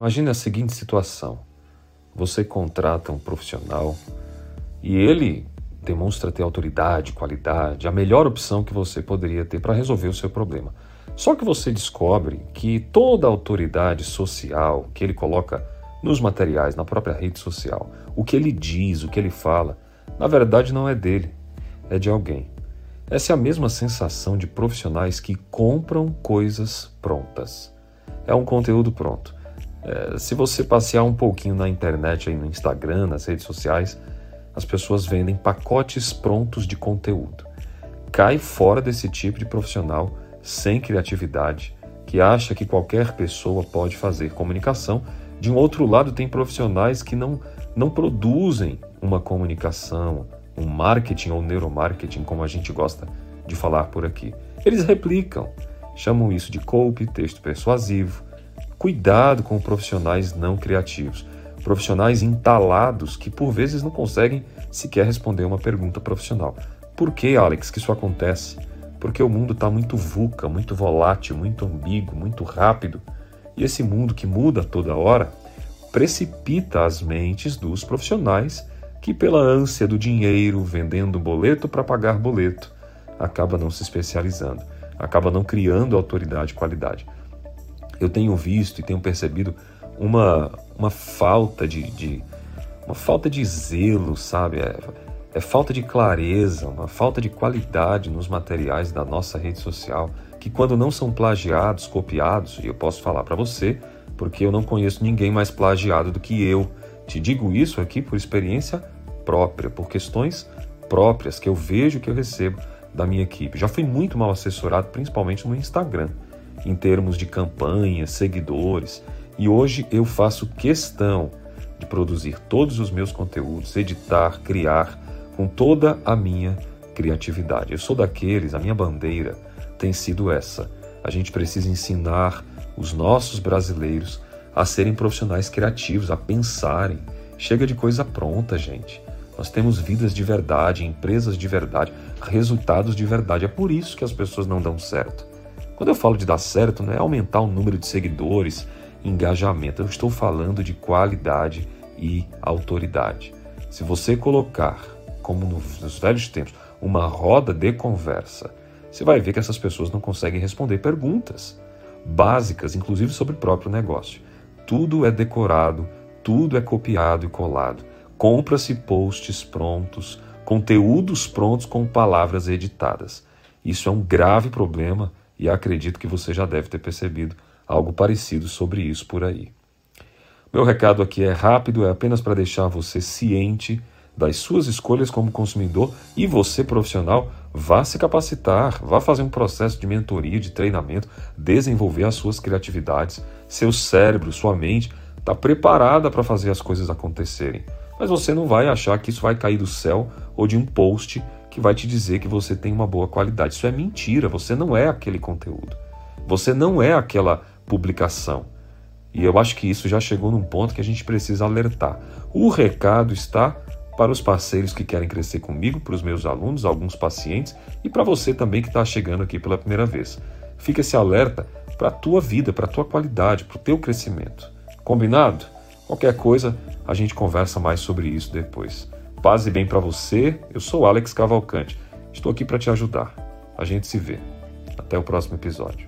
Imagine a seguinte situação: você contrata um profissional e ele demonstra ter autoridade, qualidade, a melhor opção que você poderia ter para resolver o seu problema. Só que você descobre que toda a autoridade social que ele coloca nos materiais, na própria rede social, o que ele diz, o que ele fala, na verdade não é dele, é de alguém. Essa é a mesma sensação de profissionais que compram coisas prontas. É um conteúdo pronto. É, se você passear um pouquinho na internet, aí no Instagram, nas redes sociais, as pessoas vendem pacotes prontos de conteúdo. Cai fora desse tipo de profissional sem criatividade, que acha que qualquer pessoa pode fazer comunicação. De um outro lado, tem profissionais que não, não produzem uma comunicação, um marketing ou neuromarketing, como a gente gosta de falar por aqui. Eles replicam, chamam isso de copy, texto persuasivo, Cuidado com profissionais não criativos, profissionais entalados que por vezes não conseguem sequer responder uma pergunta profissional. Por que, Alex, que isso acontece? Porque o mundo está muito VUCA, muito volátil, muito ambíguo, muito rápido. E esse mundo que muda toda hora precipita as mentes dos profissionais que, pela ânsia do dinheiro, vendendo boleto para pagar boleto, acaba não se especializando, acaba não criando autoridade e qualidade eu tenho visto e tenho percebido uma, uma falta de, de uma falta de zelo, sabe? É, é falta de clareza, uma falta de qualidade nos materiais da nossa rede social, que quando não são plagiados, copiados, e eu posso falar para você, porque eu não conheço ninguém mais plagiado do que eu. Te digo isso aqui por experiência própria, por questões próprias que eu vejo que eu recebo da minha equipe. Já fui muito mal assessorado, principalmente no Instagram em termos de campanhas, seguidores, e hoje eu faço questão de produzir todos os meus conteúdos, editar, criar com toda a minha criatividade. Eu sou daqueles, a minha bandeira tem sido essa. A gente precisa ensinar os nossos brasileiros a serem profissionais criativos, a pensarem. Chega de coisa pronta, gente. Nós temos vidas de verdade, empresas de verdade, resultados de verdade. É por isso que as pessoas não dão certo. Quando eu falo de dar certo, não é aumentar o número de seguidores, engajamento. Eu estou falando de qualidade e autoridade. Se você colocar, como nos velhos tempos, uma roda de conversa, você vai ver que essas pessoas não conseguem responder perguntas básicas, inclusive sobre o próprio negócio. Tudo é decorado, tudo é copiado e colado. Compra-se posts prontos, conteúdos prontos com palavras editadas. Isso é um grave problema e acredito que você já deve ter percebido algo parecido sobre isso por aí. Meu recado aqui é rápido, é apenas para deixar você ciente das suas escolhas como consumidor e você profissional vá se capacitar, vá fazer um processo de mentoria, de treinamento, desenvolver as suas criatividades, seu cérebro, sua mente está preparada para fazer as coisas acontecerem. Mas você não vai achar que isso vai cair do céu ou de um post que vai te dizer que você tem uma boa qualidade. Isso é mentira, você não é aquele conteúdo. Você não é aquela publicação. E eu acho que isso já chegou num ponto que a gente precisa alertar. O recado está para os parceiros que querem crescer comigo, para os meus alunos, alguns pacientes e para você também que está chegando aqui pela primeira vez. Fica esse alerta para a tua vida, para a tua qualidade, para o teu crescimento. Combinado? Qualquer coisa, a gente conversa mais sobre isso depois. Paz e bem para você. Eu sou Alex Cavalcante. Estou aqui para te ajudar. A gente se vê. Até o próximo episódio.